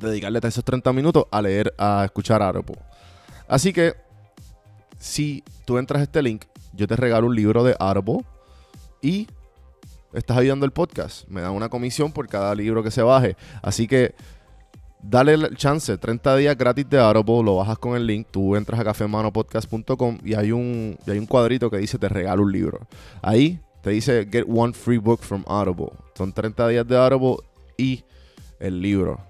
dedicarle esos 30 minutos a leer, a escuchar Audible. Así que, si tú entras a este link, yo te regalo un libro de Audible y estás ayudando el podcast. Me dan una comisión por cada libro que se baje. Así que, dale el chance, 30 días gratis de Audible, lo bajas con el link, tú entras a cafemanopodcast.com y hay un, y hay un cuadrito que dice te regalo un libro. Ahí te dice get one free book from Audible. Son 30 días de Audible y el libro.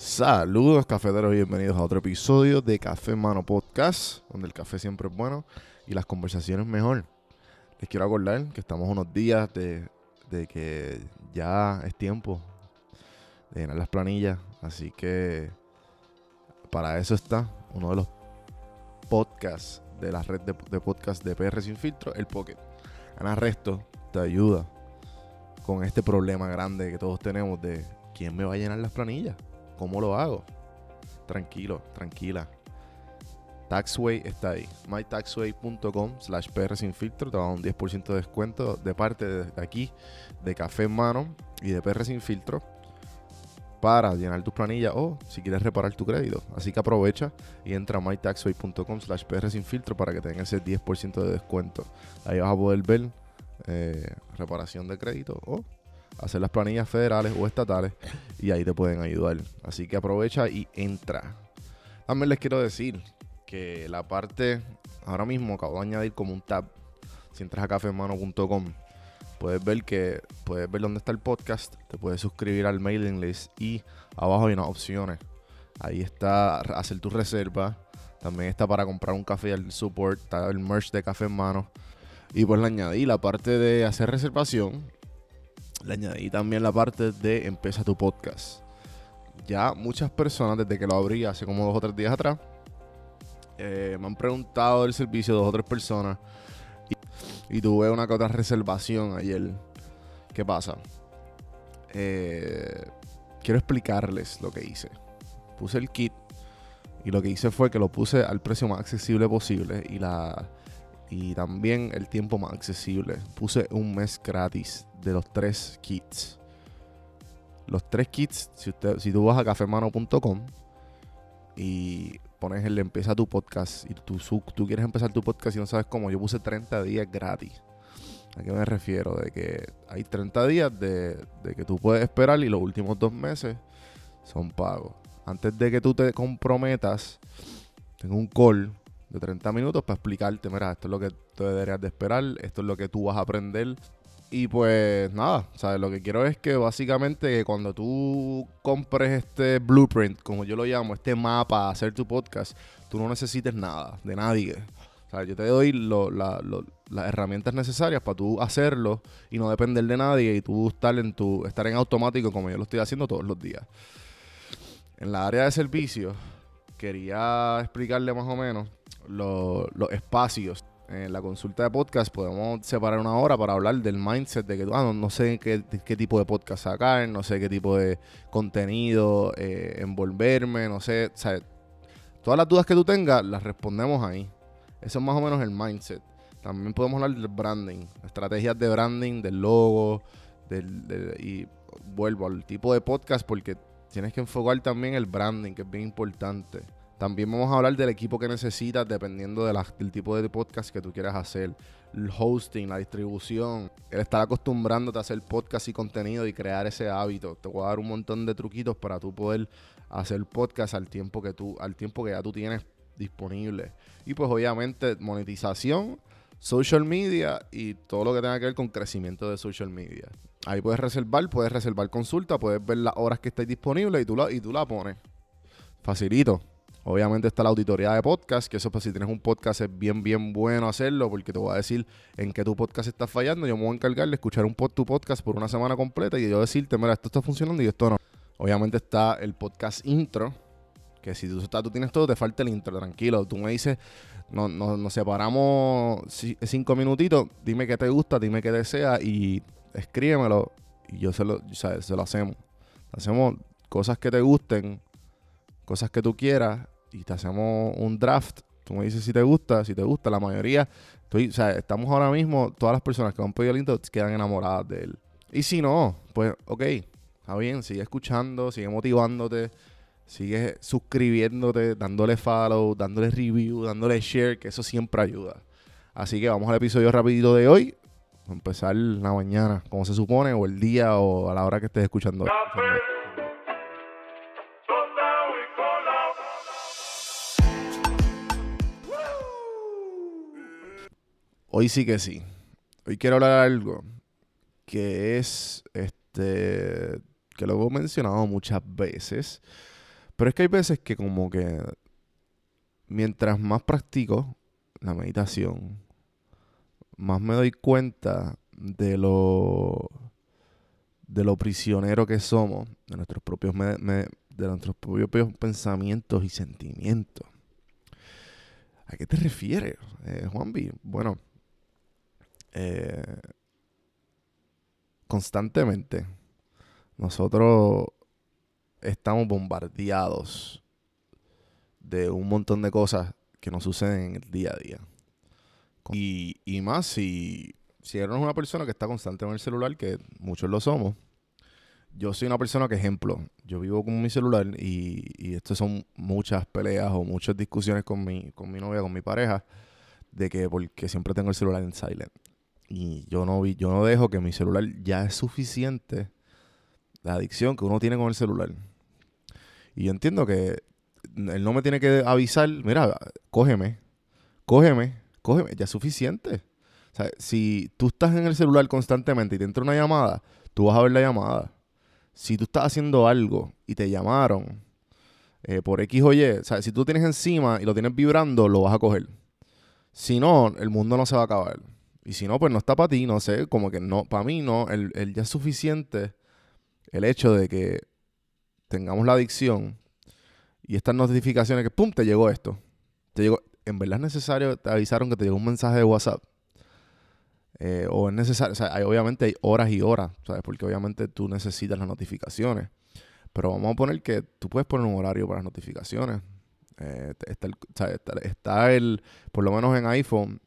Saludos cafeteros bienvenidos a otro episodio de Café Mano Podcast, donde el café siempre es bueno y las conversaciones mejor. Les quiero acordar que estamos unos días de, que ya es tiempo de llenar las planillas, así que para eso está uno de los podcasts de la red de, de podcast de PR Sin Filtro, el Pocket. Ana Resto te ayuda con este problema grande que todos tenemos de quién me va a llenar las planillas. ¿Cómo lo hago? Tranquilo, tranquila. Taxway está ahí. mytaxway.com slash PR sin filtro. Te va a dar un 10% de descuento de parte de aquí, de Café en Mano y de PR sin filtro para llenar tus planillas o si quieres reparar tu crédito. Así que aprovecha y entra a mytaxway.com slash PR sin filtro para que tengas ese 10% de descuento. Ahí vas a poder ver eh, reparación de crédito o hacer las planillas federales o estatales y ahí te pueden ayudar. Así que aprovecha y entra. También les quiero decir que la parte, ahora mismo acabo de añadir como un tab. Si entras a cafemano.com, puedes ver que puedes ver dónde está el podcast, te puedes suscribir al mailing list y abajo hay unas opciones. Ahí está hacer tu reserva. También está para comprar un café al support, está el merch de café en mano. Y pues le añadí la parte de hacer reservación le añadí también la parte de empieza tu podcast. Ya muchas personas, desde que lo abrí hace como dos o tres días atrás, eh, me han preguntado del servicio dos o tres personas. Y, tuve una que otra reservación ayer. ¿Qué pasa? Eh, quiero explicarles lo que hice. Puse el kit y lo que hice fue que lo puse al precio más accesible posible y la y también el tiempo más accesible. Puse un mes gratis de los tres kits. Los tres kits, si, usted, si tú vas a cafemano.com y pones el empieza tu podcast y tú, tú quieres empezar tu podcast y no sabes cómo, yo puse 30 días gratis. ¿A qué me refiero? De que hay 30 días de, de que tú puedes esperar y los últimos dos meses son pagos. Antes de que tú te comprometas, tengo un call de 30 minutos para explicarte, mira, esto es lo que tú deberías de esperar, esto es lo que tú vas a aprender. Y pues nada, ¿sabes? Lo que quiero es que básicamente cuando tú compres este blueprint, como yo lo llamo, este mapa hacer tu podcast, tú no necesites nada de nadie. O yo te doy las herramientas necesarias para tú hacerlo y no depender de nadie y tú estar en, tu, estar en automático como yo lo estoy haciendo todos los días. En la área de servicio, quería explicarle más o menos los espacios. En la consulta de podcast podemos separar una hora para hablar del mindset de que ah, no, sé qué, qué, tipo de podcast sacar, no sé qué tipo de contenido eh, envolverme, no sé. todas las dudas que tú tengas las respondemos ahí. Eso es más o menos el mindset. También podemos hablar del branding, estrategias de branding, del logo, del, y vuelvo al tipo de podcast porque tienes que enfocar también el branding, que es bien importante. También vamos a hablar del equipo que necesitas dependiendo del tipo de podcast que tú quieras hacer. El hosting, la distribución, el estar acostumbrándote a hacer podcast y contenido y crear ese hábito. Te voy a dar un montón de truquitos para tú poder hacer podcast al tiempo que tú, al tiempo que ya tú tienes disponible. Y pues obviamente monetización, social media y todo lo que tenga que ver con crecimiento de social media. Ahí puedes reservar, puedes reservar consulta, puedes ver las horas que estáis disponibles y tú la, y tú la pones. Facilito. Obviamente está la auditoría de podcast, que eso pues si tienes un podcast es bien, bien bueno hacerlo, porque te voy a decir en qué tu podcast está fallando. Yo me voy a encargar de escuchar un tu podcast por una semana completa y yo decirte, mira, esto está funcionando y esto no. Obviamente está el podcast intro, que si tú, tú tienes todo, te falta el intro, tranquilo. Tú me dices, no, nos separamos cinco minutitos, dime qué te gusta, dime qué deseas y escríbemelo y yo se lo, se lo hacemos. Hacemos cosas que te gusten cosas que tú quieras y te hacemos un draft. Tú me dices si te gusta, si te gusta. La mayoría, estoy, o sea, estamos ahora mismo, todas las personas que han pedido el intro quedan enamoradas de él. Y si no, pues ok, está bien, sigue escuchando, sigue motivándote, sigue suscribiéndote, dándole follow, dándole review, dándole share, que eso siempre ayuda. Así que vamos al episodio rapidito de hoy. empezar la mañana, como se supone, o el día, o a la hora que estés escuchando. Hoy sí que sí. Hoy quiero hablar algo que es este que lo he mencionado muchas veces, pero es que hay veces que como que mientras más practico la meditación, más me doy cuenta de lo de lo prisionero que somos de nuestros propios de nuestros propios pensamientos y sentimientos. ¿A qué te refieres, eh, Juanvi? Bueno, eh, constantemente nosotros estamos bombardeados de un montón de cosas que nos suceden en el día a día. Y, más si, si eres una persona que está constantemente en el celular, que muchos lo somos. Yo soy una persona que, ejemplo, yo vivo con mi celular y, y esto son muchas peleas o muchas discusiones con mi, con mi novia, con mi pareja, de que porque siempre tengo el celular en silent. Y yo no vi, yo no dejo que mi celular ya es suficiente la adicción que uno tiene con el celular. Y yo entiendo que él no me tiene que avisar, mira, cógeme, cógeme, cógeme, ya es suficiente. O sea, si tú estás en el celular constantemente y te entra una llamada, tú vas a ver la llamada. Si tú estás haciendo algo y te llamaron eh, por X o Y, o sea, si tú tienes encima y lo tienes vibrando, lo vas a coger. Si no, el mundo no se va a acabar. Y si no, pues no está para ti, no sé, como que no, para mí no, el, ya es suficiente el hecho de que tengamos la adicción y estas notificaciones que, ¡pum!, te llegó esto. Te llegó, en verdad es necesario, te avisaron que te llegó un mensaje de WhatsApp. Eh, o es necesario, o sea, obviamente hay horas y horas, ¿sabes? Porque obviamente tú necesitas las notificaciones. Pero vamos a poner que tú puedes poner un horario para las notificaciones. Eh, está, el, por lo menos en iPhone,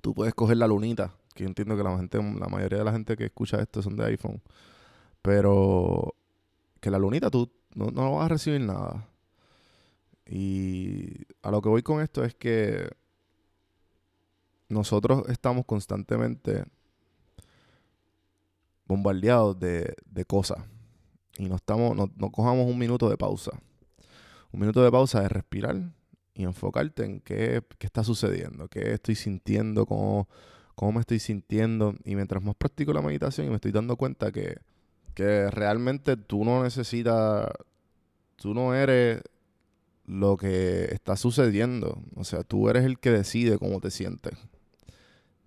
tú puedes coger la lunita, que yo entiendo que la gente, la mayoría de la gente que escucha esto son de iPhone, pero que la lunita tú no, no vas a recibir nada. Y a lo que voy con esto es que nosotros estamos constantemente bombardeados de, de cosas y no estamos no, no, cojamos un minuto de pausa. Un minuto de pausa es respirar y enfocarte en qué, está sucediendo, qué estoy sintiendo, cómo, cómo me estoy sintiendo. Y mientras más practico la meditación y me estoy dando cuenta que, que realmente tú no necesitas, tú no eres lo que está sucediendo. O sea, tú eres el que decide cómo te sientes.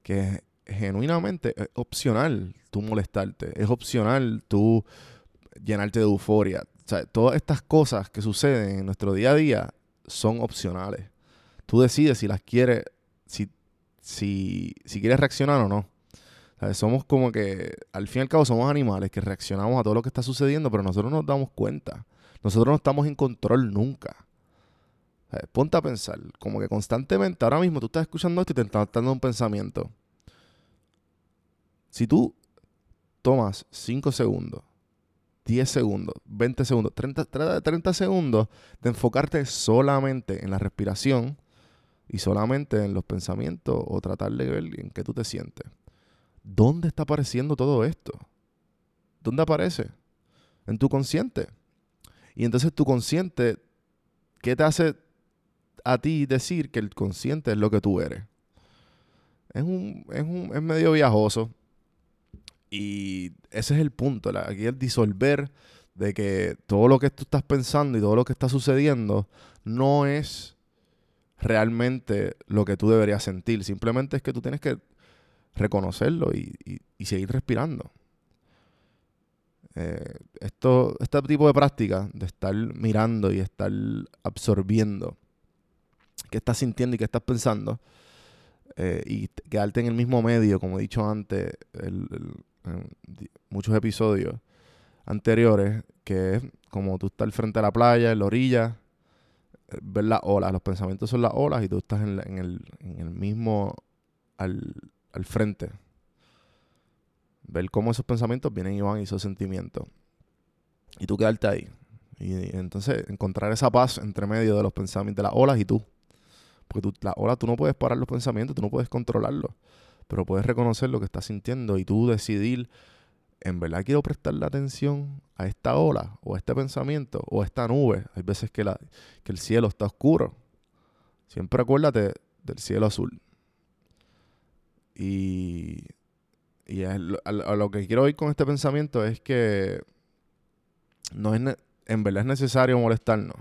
Que genuinamente es opcional tú molestarte, es opcional tú llenarte de euforia. O sea, todas estas cosas que suceden en nuestro día a día son opcionales. Tú decides si las quieres, si, si, si quieres reaccionar o no. Somos como que, al fin y al cabo, somos animales que reaccionamos a todo lo que está sucediendo, pero nosotros nos damos cuenta. Nosotros no estamos en control nunca. Ponte a pensar, como que constantemente, ahora mismo tú estás escuchando esto y te está dando un pensamiento. Si tú tomas 5 segundos, 10 segundos, 20 segundos, 30, 30 segundos de enfocarte solamente en la respiración y solamente en los pensamientos o tratar de ver en qué tú te sientes. ¿Dónde está apareciendo todo esto? ¿Dónde aparece? En tu consciente. Y entonces tu consciente, ¿qué te hace a ti decir que el consciente es lo que tú eres? Es, un, es, un, es medio viajoso. Y ese es el punto. aquí el disolver de que todo lo que tú estás pensando y todo lo que está sucediendo no es realmente lo que tú deberías sentir. Simplemente es que tú tienes que reconocerlo y, seguir respirando. Eh, esto, este tipo de práctica de estar mirando y estar absorbiendo qué estás sintiendo y qué estás pensando eh, y quedarte en el mismo medio, como he dicho antes en muchos episodios anteriores, que es como tú estás frente a la playa, en la orilla, eh, ver las olas, los pensamientos son las olas y tú estás en, el, en el mismo al, al frente. Ver cómo esos pensamientos vienen y van y esos sentimientos. Y tú quedarte ahí. Y, entonces encontrar esa paz entre medio de los pensamientos, de las olas y tú. Porque tú, la ola tú no puedes parar los pensamientos, tú no puedes controlarlos. Pero puedes reconocer lo que estás sintiendo y tú decidir, en verdad quiero prestarle atención a esta ola o a este pensamiento o a esta nube. Hay veces que, la, que el cielo está oscuro. Siempre acuérdate del cielo azul. Y, y a, lo que quiero ir con este pensamiento es que no es en verdad es necesario molestarnos.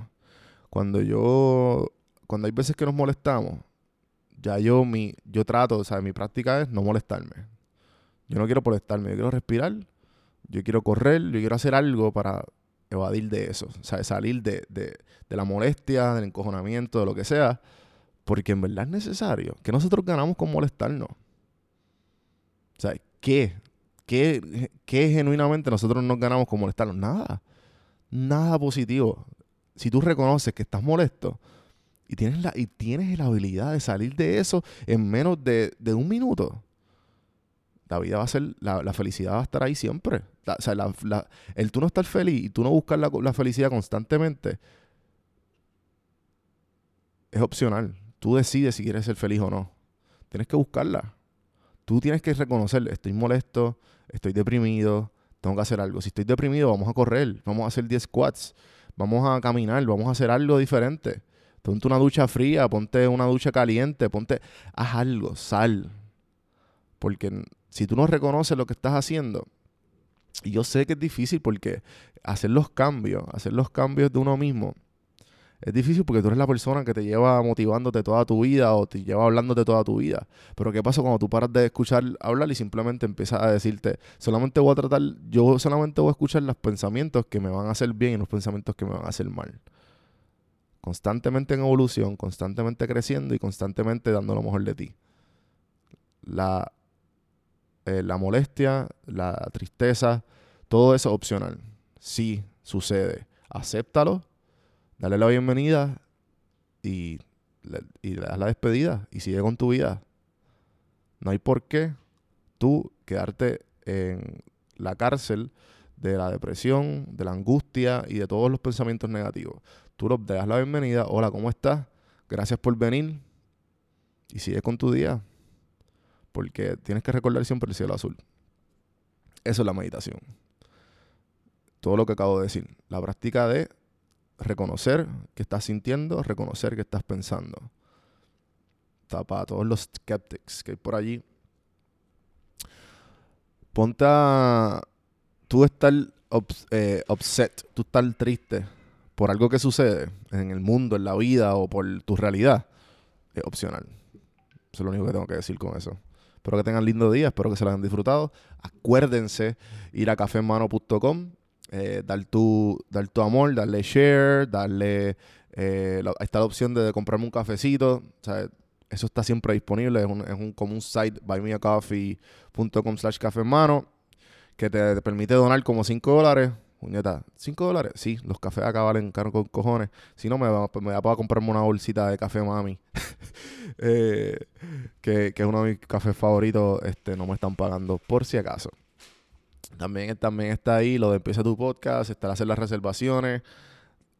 Cuando yo, cuando hay veces que nos molestamos, ya yo mi, yo trato, o sea, mi práctica es no molestarme. Yo no quiero molestarme, yo quiero respirar, yo quiero correr, yo quiero hacer algo para evadir de eso, o sea, salir de, de, de la molestia, del encojonamiento, de lo que sea, porque en verdad es necesario, que nosotros ganamos con molestarnos. O sea, ¿qué? ¿Qué, genuinamente nosotros nos ganamos con molestarnos? Nada. Nada positivo. Si tú reconoces que estás molesto y tienes la, y tienes la habilidad de salir de eso en menos de, un minuto, la vida va a ser, la, felicidad va a estar ahí siempre. o sea, el tú no estar feliz y tú no buscar la, la felicidad constantemente es opcional. Tú decides si quieres ser feliz o no. Tienes que buscarla. Tú tienes que reconocer, estoy molesto, estoy deprimido, tengo que hacer algo. Si estoy deprimido, vamos a correr, vamos a hacer 10 squats, vamos a caminar, vamos a hacer algo diferente. Ponte una ducha fría, ponte una ducha caliente, ponte, haz algo, sal. Porque si tú no reconoces lo que estás haciendo, y yo sé que es difícil porque hacer los cambios, hacer los cambios de uno mismo, es difícil porque tú eres la persona que te lleva motivándote toda tu vida o te lleva hablándote toda tu vida. Pero ¿qué pasa cuando tú paras de escuchar hablar y simplemente empiezas a decirte, solamente voy a tratar, yo solamente voy a escuchar los pensamientos que me van a hacer bien y los pensamientos que me van a hacer mal? Constantemente en evolución, constantemente creciendo y constantemente dando lo mejor de ti. La, eh, la molestia, la tristeza, todo eso es opcional. Sí, sucede. Acéptalo dale la bienvenida y, le das la despedida y sigue con tu vida. No hay por qué tú quedarte en la cárcel de la depresión, de la angustia y de todos los pensamientos negativos. Tú das la bienvenida, hola, ¿cómo estás? Gracias por venir y sigue con tu día. Porque tienes que recordar siempre el cielo azul. Eso es la meditación. Todo lo que acabo de decir. La práctica de reconocer que estás sintiendo, reconocer que estás pensando. Está para todos los skeptics que hay por allí. Ponte a tú estar eh, upset, tú estar triste por algo que sucede en el mundo, en la vida o por tu realidad, es opcional. Eso es lo único que tengo que decir con eso. Espero que tengan lindo día, espero que se lo hayan disfrutado. Acuérdense ir a cafemano.com eh, dar, tu, dar tu amor, darle share, darle... Eh, está la opción de, comprarme un cafecito. eso está siempre disponible. Es un, es un, como un site, buymeacoffee.com slash café en mano, que te, permite donar como 5 dólares Puñeta, 5 dólares. Sí, los cafés acá valen caro con cojones. Si no, me me da para comprarme una bolsita de café mami. Eh, que, que es uno de mis cafés favoritos. Este, no me están pagando por si acaso. También, también está ahí lo de empieza tu podcast, está hacer las reservaciones.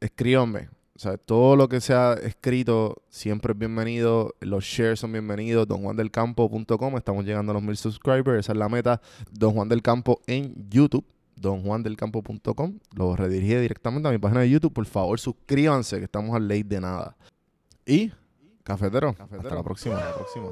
Escríbanme. O sea, todo lo que sea escrito siempre es bienvenido. Los shares son bienvenidos. DonJuanDelCampo.com. Estamos llegando a los mil subscribers. Esa es la meta. Don Juan del Campo en YouTube. DonJuanDelCampo.com. Lo redirige directamente a mi página de YouTube. Por favor, suscríbanse, que estamos a ley de nada. Y, cafetero, Hasta la próxima. La próxima.